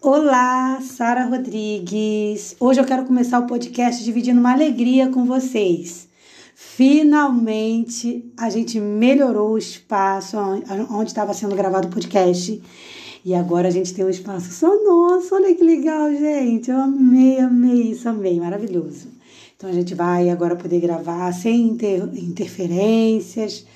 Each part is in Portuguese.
Olá, Sara Rodrigues. Hoje eu quero começar o podcast dividindo uma alegria com vocês. Finalmente a gente melhorou o espaço onde estava sendo gravado o podcast e agora a gente tem um espaço só nosso. Olha que legal, gente. Eu amei, amei isso, amei, maravilhoso. Então a gente vai agora poder gravar sem inter interferências,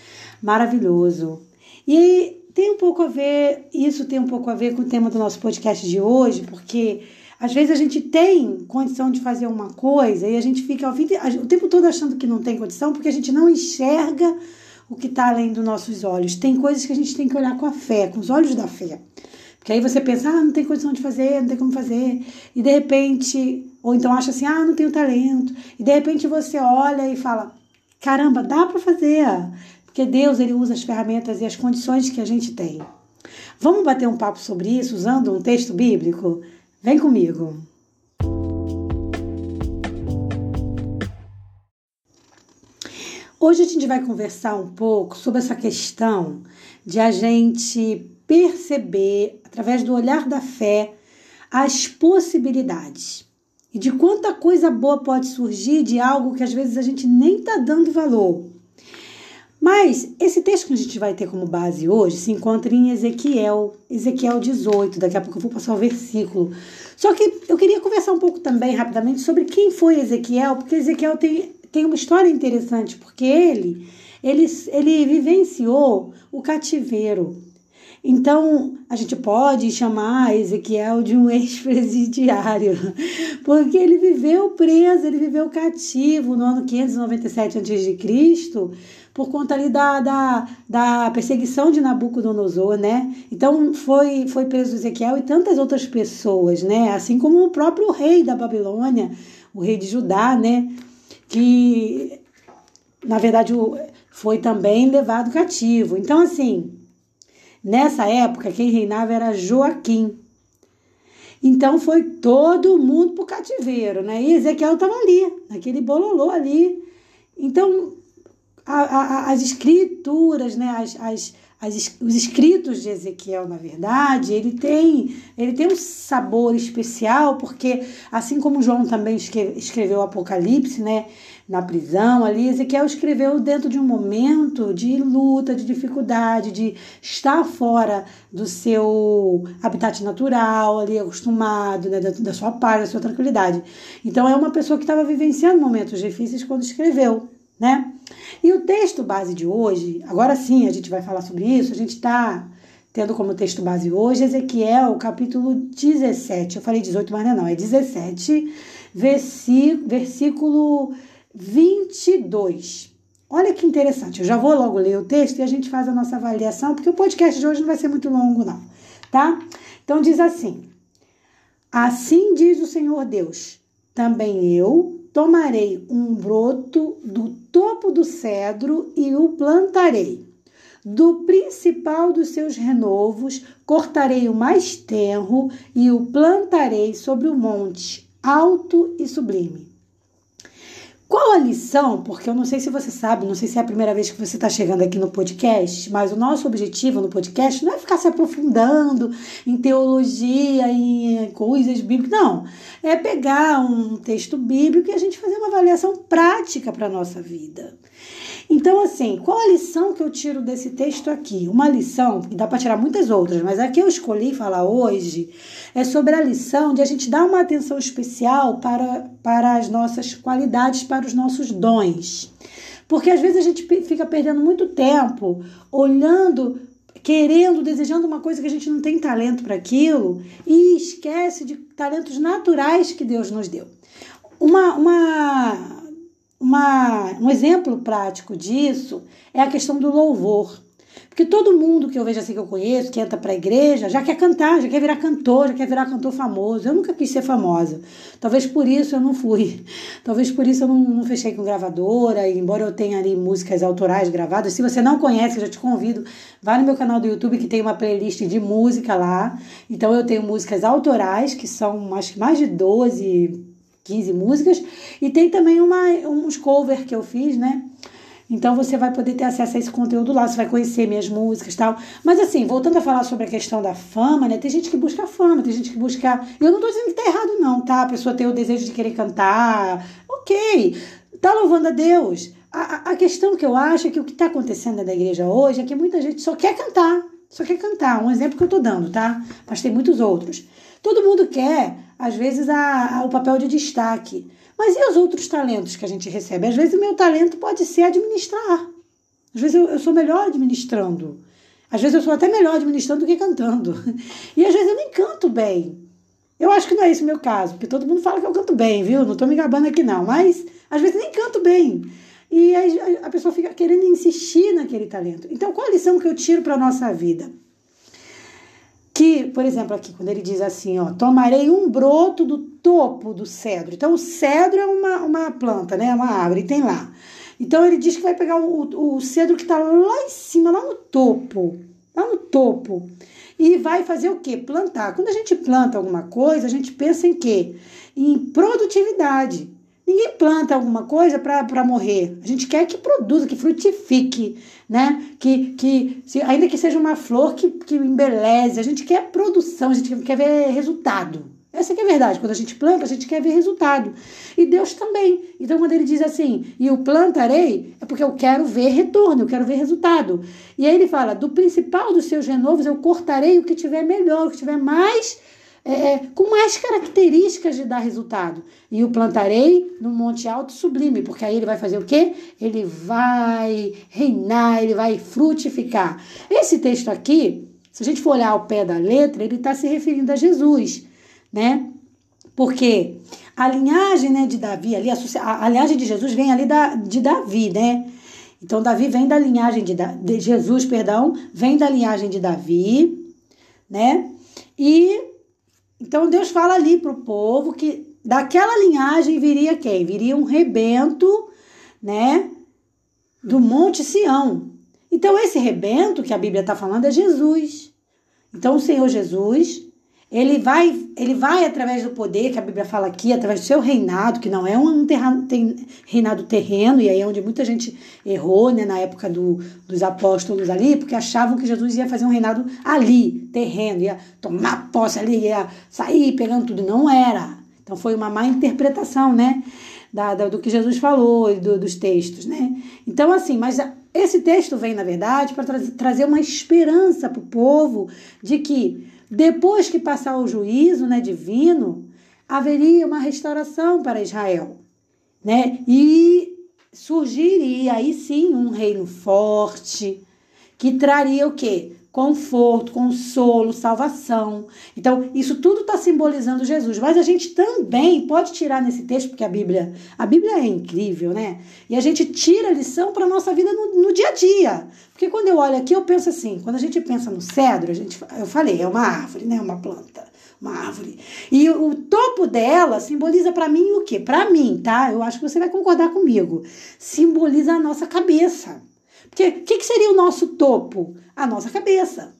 maravilhoso. E tem um pouco a ver, isso tem um pouco a ver com o tema do nosso podcast de hoje, porque às vezes a gente tem condição de fazer uma coisa e a gente fica o tempo todo achando que não tem condição porque a gente não enxerga o que está além dos nossos olhos. Tem coisas que a gente tem que olhar com a fé, com os olhos da fé. Porque aí você pensa, ah, não tem condição de fazer, não tem como fazer. E de repente, ou então acha assim, ah, não tenho talento. E de repente você olha e fala, caramba, dá para fazer. Porque Deus ele usa as ferramentas e as condições que a gente tem. Vamos bater um papo sobre isso usando um texto bíblico? Vem comigo. Hoje a gente vai conversar um pouco sobre essa questão de a gente perceber, através do olhar da fé, as possibilidades e de quanta coisa boa pode surgir de algo que às vezes a gente nem está dando valor. Mas esse texto que a gente vai ter como base hoje se encontra em Ezequiel, Ezequiel 18. Daqui a pouco eu vou passar o versículo. Só que eu queria conversar um pouco também rapidamente sobre quem foi Ezequiel, porque Ezequiel tem, tem uma história interessante, porque ele, ele, ele vivenciou o cativeiro. Então, a gente pode chamar Ezequiel de um ex-presidiário, porque ele viveu preso, ele viveu cativo no ano 597 a.C., por conta ali da, da, da perseguição de Nabucodonosor, né? Então foi, foi preso Ezequiel e tantas outras pessoas, né? Assim como o próprio rei da Babilônia, o rei de Judá, né? Que na verdade foi também levado cativo. Então, assim, nessa época quem reinava era Joaquim. Então foi todo mundo para o cativeiro, né? E Ezequiel estava ali, naquele bololô ali. Então a, a, as escrituras, né, as, as, as, os escritos de Ezequiel, na verdade, ele tem, ele tem um sabor especial, porque assim como João também escreveu o Apocalipse, né, na prisão ali, Ezequiel escreveu dentro de um momento de luta, de dificuldade, de estar fora do seu habitat natural, ali acostumado, né, da, da sua paz, da sua tranquilidade. Então é uma pessoa que estava vivenciando momentos difíceis quando escreveu né? E o texto base de hoje, agora sim a gente vai falar sobre isso, a gente está tendo como texto base hoje Ezequiel, capítulo 17. Eu falei 18, mas não é não, é 17, versículo 22. Olha que interessante, eu já vou logo ler o texto e a gente faz a nossa avaliação, porque o podcast de hoje não vai ser muito longo, não, tá? Então diz assim: Assim diz o Senhor Deus, também eu tomarei um broto do topo do cedro e o plantarei. Do principal dos seus renovos cortarei o mais tenro e o plantarei sobre o monte alto e sublime. Qual a lição? Porque eu não sei se você sabe, não sei se é a primeira vez que você está chegando aqui no podcast, mas o nosso objetivo no podcast não é ficar se aprofundando em teologia, em coisas bíblicas, não. É pegar um texto bíblico e a gente fazer uma avaliação prática para a nossa vida. Então, assim, qual a lição que eu tiro desse texto aqui? Uma lição, e dá para tirar muitas outras, mas a que eu escolhi falar hoje é sobre a lição de a gente dar uma atenção especial para, para as nossas qualidades, para os nossos dons. Porque às vezes a gente fica perdendo muito tempo olhando querendo, desejando uma coisa que a gente não tem talento para aquilo e esquece de talentos naturais que Deus nos deu. Uma, uma uma, um exemplo prático disso é a questão do louvor. Porque todo mundo que eu vejo assim que eu conheço, que entra para a igreja, já quer cantar, já quer virar cantor, já quer virar cantor famoso. Eu nunca quis ser famosa. Talvez por isso eu não fui. Talvez por isso eu não, não fechei com gravadora, embora eu tenha ali músicas autorais gravadas. Se você não conhece, eu já te convido, vá no meu canal do YouTube que tem uma playlist de música lá. Então eu tenho músicas autorais, que são acho que mais de 12 15 músicas. E tem também uma, uns cover que eu fiz, né? Então você vai poder ter acesso a esse conteúdo lá, você vai conhecer minhas músicas e tal. Mas assim, voltando a falar sobre a questão da fama, né? Tem gente que busca fama, tem gente que busca. Eu não tô dizendo que tá errado, não, tá? A pessoa tem o desejo de querer cantar. Ok. Tá louvando a Deus. A, a questão que eu acho é que o que está acontecendo na igreja hoje é que muita gente só quer cantar. Só quer cantar. Um exemplo que eu tô dando, tá? Mas tem muitos outros. Todo mundo quer, às vezes, a, a, o papel de destaque. Mas e os outros talentos que a gente recebe? Às vezes o meu talento pode ser administrar. Às vezes eu, eu sou melhor administrando. Às vezes eu sou até melhor administrando do que cantando. E às vezes eu nem canto bem. Eu acho que não é esse o meu caso, porque todo mundo fala que eu canto bem, viu? Não tô me gabando aqui não, mas às vezes nem canto bem. E a, a pessoa fica querendo insistir naquele talento. Então, qual a lição que eu tiro para a nossa vida? Que, por exemplo, aqui, quando ele diz assim, ó, tomarei um broto do topo do cedro. Então, o cedro é uma, uma planta, né? É uma árvore, tem lá. Então, ele diz que vai pegar o, o cedro que está lá em cima, lá no topo, lá no topo, e vai fazer o quê? Plantar. Quando a gente planta alguma coisa, a gente pensa em quê? Em produtividade. Ninguém planta alguma coisa para morrer. A gente quer que produza, que frutifique, né? Que, que se, ainda que seja uma flor que, que embeleze, a gente quer produção, a gente quer ver resultado. Essa é a verdade. Quando a gente planta, a gente quer ver resultado. E Deus também. Então, quando ele diz assim, e o plantarei, é porque eu quero ver retorno, eu quero ver resultado. E aí ele fala: do principal dos seus renovos, eu cortarei o que tiver melhor, o que tiver mais é, é, com mais características de dar resultado. E o plantarei no monte alto sublime, porque aí ele vai fazer o quê? Ele vai reinar, ele vai frutificar. Esse texto aqui, se a gente for olhar ao pé da letra, ele está se referindo a Jesus, né? Porque a linhagem né, de Davi, ali, a, a, linhagem de Jesus vem ali da, de Davi, né? Então, Davi vem da linhagem de, de Jesus, perdão, vem da linhagem de Davi, né? E então Deus fala ali para o povo que daquela linhagem viria quem? Viria um rebento, né? Do Monte Sião. Então esse rebento que a Bíblia está falando é Jesus. Então o Senhor Jesus ele vai, ele vai através do poder que a Bíblia fala aqui, através do seu reinado, que não é um terra, tem, reinado terreno, e aí é onde muita gente errou, né, na época do, dos apóstolos ali, porque achavam que Jesus ia fazer um reinado ali, terreno, ia tomar posse ali, ia sair pegando tudo. Não era. Então foi uma má interpretação, né, da, da do que Jesus falou e do, dos textos, né. Então, assim, mas esse texto vem, na verdade, para tra trazer uma esperança para o povo de que depois que passar o juízo né, divino, haveria uma restauração para Israel. Né? E surgiria aí sim um reino forte que traria o quê? Conforto, consolo, salvação. Então, isso tudo está simbolizando Jesus. Mas a gente também pode tirar nesse texto, porque a Bíblia, a Bíblia é incrível, né? E a gente tira a lição para a nossa vida no, no, dia a dia. Porque quando eu olho aqui, eu penso assim, quando a gente pensa no cedro, a gente, eu falei, é uma árvore, né? Uma planta, uma árvore. E o topo dela simboliza para mim o quê? Para mim, tá? Eu acho que você vai concordar comigo. Simboliza a nossa cabeça. Porque o que, que seria o nosso topo? A nossa cabeça.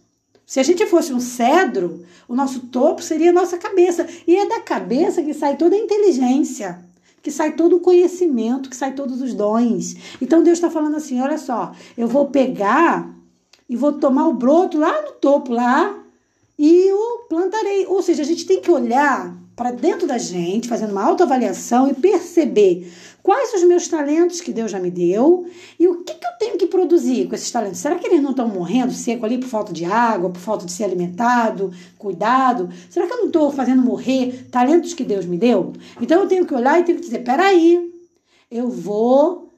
Se a gente fosse um cedro, o nosso topo seria a nossa cabeça. E é da cabeça que sai toda a inteligência, que sai todo o conhecimento, que sai todos os dons. Então Deus está falando assim: olha só, eu vou pegar e vou tomar o broto lá no topo, lá, e o plantarei. Ou seja, a gente tem que olhar para dentro da gente, fazendo uma autoavaliação e perceber Quais os meus talentos que Deus já me deu e o que, que eu produzir com esses talentos? Será que eles não estão morrendo seco ali por falta de água, por falta de ser alimentado, cuidado? Será que eu não estou fazendo morrer talentos que Deus me deu? Então eu tenho que olhar e tenho que dizer: peraí, eu vou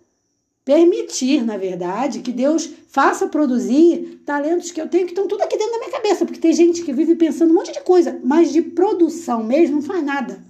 permitir, na verdade, que Deus faça produzir talentos que eu tenho que estão tudo aqui dentro da minha cabeça, porque tem gente que vive pensando um monte de coisa, mas de produção mesmo não faz nada.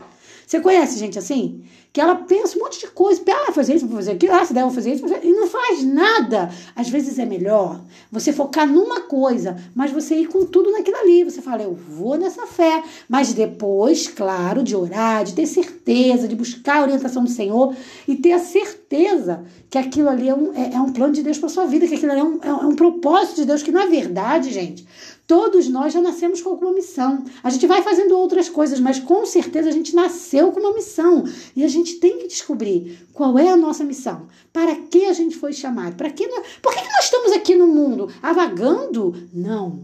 Você conhece gente assim? que ela pensa um monte de coisa, ah, fazer isso, vou fazer aquilo, ah, se der, fazer isso, e não faz nada. Às vezes é melhor você focar numa coisa, mas você ir com tudo naquilo ali. Você fala, eu vou nessa fé, mas depois, claro, de orar, de ter certeza, de buscar a orientação do Senhor e ter a certeza que aquilo ali é um, é, é um plano de Deus para sua vida, que aquilo ali é um, é um propósito de Deus, que na verdade, gente, Todos nós já nascemos com alguma missão. A gente vai fazendo outras coisas, mas com certeza a gente nasceu com uma missão. E a gente tem que descobrir qual é a nossa missão. Para que a gente foi chamado? Para que nós... Por que nós estamos aqui no mundo? Avagando? Não.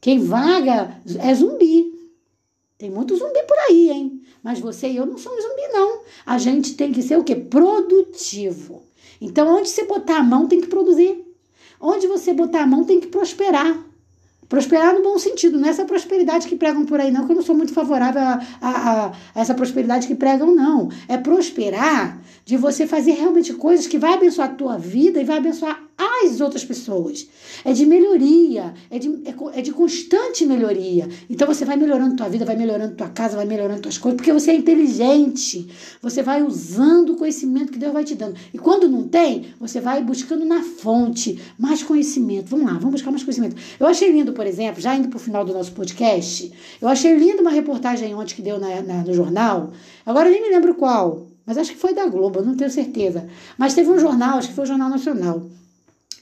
Quem vaga é zumbi. Tem muito zumbi por aí, hein? Mas você e eu não somos zumbi, não. A gente tem que ser o quê? Produtivo. Então, onde você botar a mão, tem que produzir. Onde você botar a mão, tem que prosperar. Prosperar no bom sentido, não é essa prosperidade que pregam por aí, não, que eu não sou muito favorável a, a, a, essa prosperidade que pregam, não. É prosperar de você fazer realmente coisas que vai abençoar a tua vida e vai abençoar as outras pessoas. É de melhoria, é de, é, é de constante melhoria. Então você vai melhorando tua vida, vai melhorando tua casa, vai melhorando tuas coisas, porque você é inteligente. Você vai usando o conhecimento que Deus vai te dando. E quando não tem, você vai buscando na fonte mais conhecimento. Vamos lá, vamos buscar mais conhecimento. Eu achei lindo, por exemplo, já indo para o final do nosso podcast, eu achei lindo uma reportagem ontem que deu na, na, no jornal. Agora eu nem me lembro qual, mas acho que foi da Globo, não tenho certeza. Mas teve um jornal, acho que foi o Jornal Nacional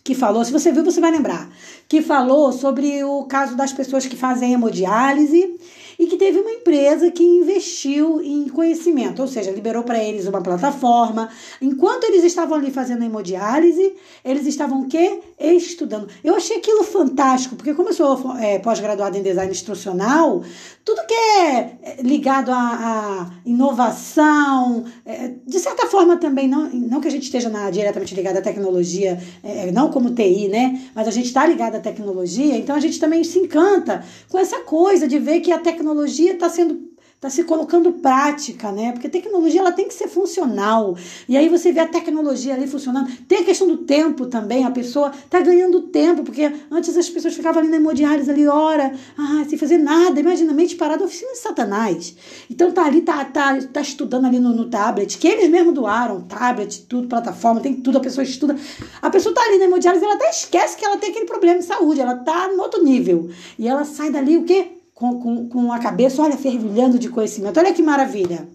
que falou, se você viu, você vai lembrar, que falou sobre o caso das pessoas que fazem hemodiálise e que teve uma empresa que investiu em conhecimento, ou seja, liberou para eles uma plataforma. Enquanto eles estavam ali fazendo hemodiálise, eles estavam o quê? Estudando. Eu achei aquilo fantástico, porque como eu sou é, pós-graduada em design instrucional, tudo que é, é ligado à, inovação, é, certa forma também, não, não que a gente esteja na, diretamente ligado à tecnologia, é, não como TI, né? Mas a gente está ligado à tecnologia, então a gente também se encanta com essa coisa de ver que a tecnologia está sendo está se colocando prática, né? Porque a tecnologia ela tem que ser funcional. E aí você vê a tecnologia ali funcionando. Tem a questão do tempo também, a pessoa está ganhando tempo, porque antes as pessoas ficavam ali na hemodiálise ali hora, ah, sem fazer nada. Imagina, mente parada, oficina de Satanás. Então tá ali, tá, tá, tá estudando ali no, no tablet, que eles mesmo doaram, tablet, tudo, plataforma, tem tudo, a pessoa estuda. A pessoa tá ali na hemodiálise, ela até esquece que ela tem aquele problema de saúde, ela tá no outro nível. E ela sai dali o quê? Com, com, com a cabeça, olha, fervilhando de conhecimento. Olha que maravilha.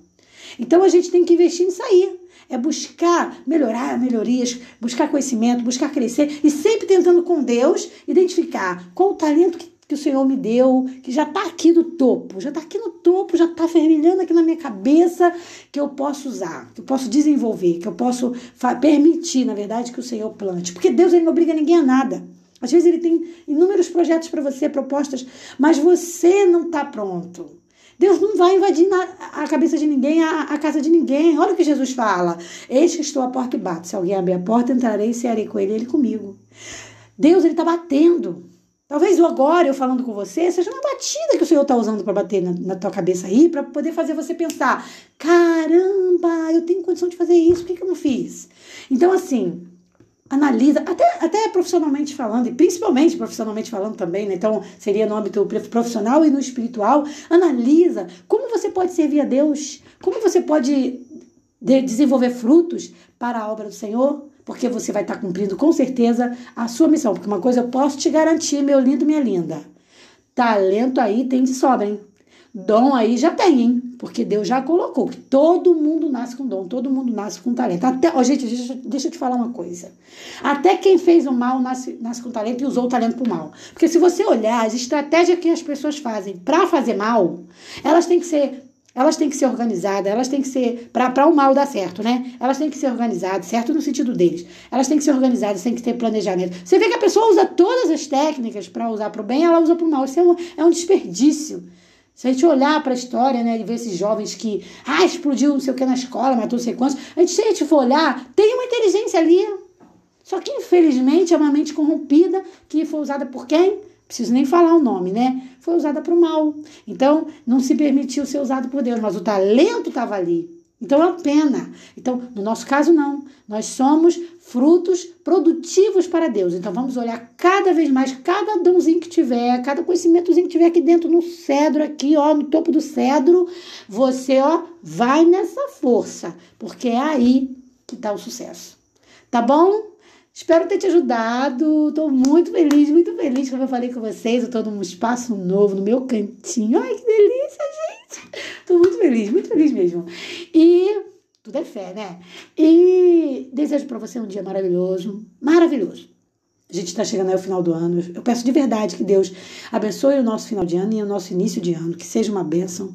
Então a gente tem que investir nisso aí. É buscar melhorar, melhorias, buscar conhecimento, buscar crescer e sempre tentando com Deus identificar qual o talento que, que o Senhor me deu, que já está aqui no topo, já está aqui no topo, já está fervilhando aqui na minha cabeça, que eu posso usar, que eu posso desenvolver, que eu posso permitir, na verdade, que o Senhor plante. Porque Deus ele não obriga ninguém a nada. Às vezes ele tem inúmeros projetos para você, propostas, mas você não está pronto. Deus não vai invadir a cabeça de ninguém, a, a, casa de ninguém. Olha o que Jesus fala. Eis que estou à porta e bato. Se alguém abrir a porta, entrarei e cearei com ele ele comigo. Deus, ele está batendo. Talvez eu agora, eu falando com você, seja uma batida que o Senhor está usando para bater na, na, tua cabeça aí, para poder fazer você pensar: caramba, eu tenho condição de fazer isso, por que, que eu não fiz? Então, assim, analisa, até, até profissionalmente falando, e principalmente profissionalmente falando também, né? então seria no âmbito profissional e no espiritual, analisa como você pode servir a Deus, como você pode de desenvolver frutos para a obra do Senhor, porque você vai estar cumprindo com certeza a sua missão. Porque uma coisa eu posso te garantir, meu lindo, minha linda: talento aí tem de sobra, hein? Dom aí já tem, hein? Porque Deus já colocou que todo mundo nasce com dom, todo mundo nasce com talento. Até, oh, gente, deixa, deixa eu te falar uma coisa. Até quem fez o mal nasce, nasce com talento e usou o talento para o mal. Porque se você olhar as estratégias que as pessoas fazem para fazer mal, elas têm que ser elas têm que ser organizadas, elas têm que ser. Para o mal dar certo, né? Elas têm que ser organizadas, certo no sentido deles. Elas têm que ser organizadas, têm que ter planejamento. Você vê que a pessoa usa todas as técnicas para usar para o bem, ela usa para o mal. Isso é um, é um desperdício. Se a gente olhar para a história, né, e ver esses jovens que, ah, explodiu não sei o que na escola, matou não sei quantos, a gente, se a gente for olhar, tem uma inteligência ali. Só que, infelizmente, é uma mente corrompida que foi usada por quem? Preciso nem falar o nome, né? Foi usada para o mal. Então, não se permitiu ser usado por Deus, mas o talento estava ali. Então é uma pena. Então, no nosso caso, não. Nós somos frutos produtivos para Deus. Então vamos olhar cada vez mais, cada dãozinho que tiver, cada conhecimentozinho que tiver aqui dentro no cedro, aqui, ó, no topo do cedro, você, ó, vai nessa força, porque é aí que está o sucesso. Tá bom? Espero ter te ajudado. Estou muito feliz, muito feliz, como eu falei com vocês. Eu estou num espaço novo, no meu cantinho. Ai, que delícia, gente! Estou muito feliz, muito feliz mesmo. E tudo é fé, né? E desejo para você um dia maravilhoso, maravilhoso. A gente está chegando ao final do ano. Eu peço de verdade que Deus abençoe o nosso final de ano e o nosso início de ano, que seja uma bênção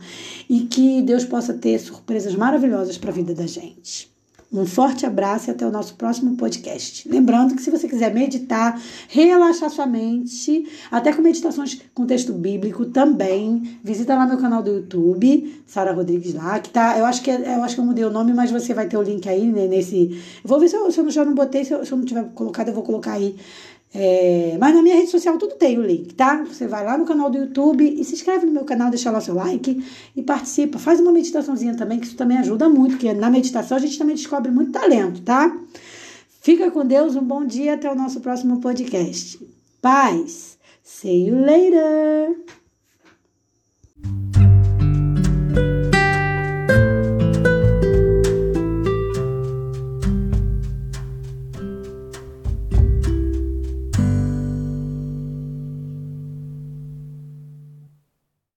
e que Deus possa ter surpresas maravilhosas para a vida da gente. Um forte abraço e até o nosso próximo podcast. Lembrando que se você quiser meditar, relaxar sua mente, até com meditações com texto bíblico também, visita lá meu canal do YouTube, Sara Rodrigues lá, que tá, eu acho que é, eu acho que eu mudei o nome, mas você vai ter o link aí né, nesse, vou ver se eu, se eu já não botei, se eu, se eu não tiver colocado, eu vou colocar aí é, mas na minha rede social tudo tem o link, tá? Você vai lá no canal do YouTube e se inscreve no meu canal, deixa lá seu like e participa. Faz uma meditaçãozinha também, que isso também ajuda muito, porque na meditação a gente também descobre muito talento, tá? Fica com Deus, um bom dia, até o nosso próximo podcast. Paz! See you later!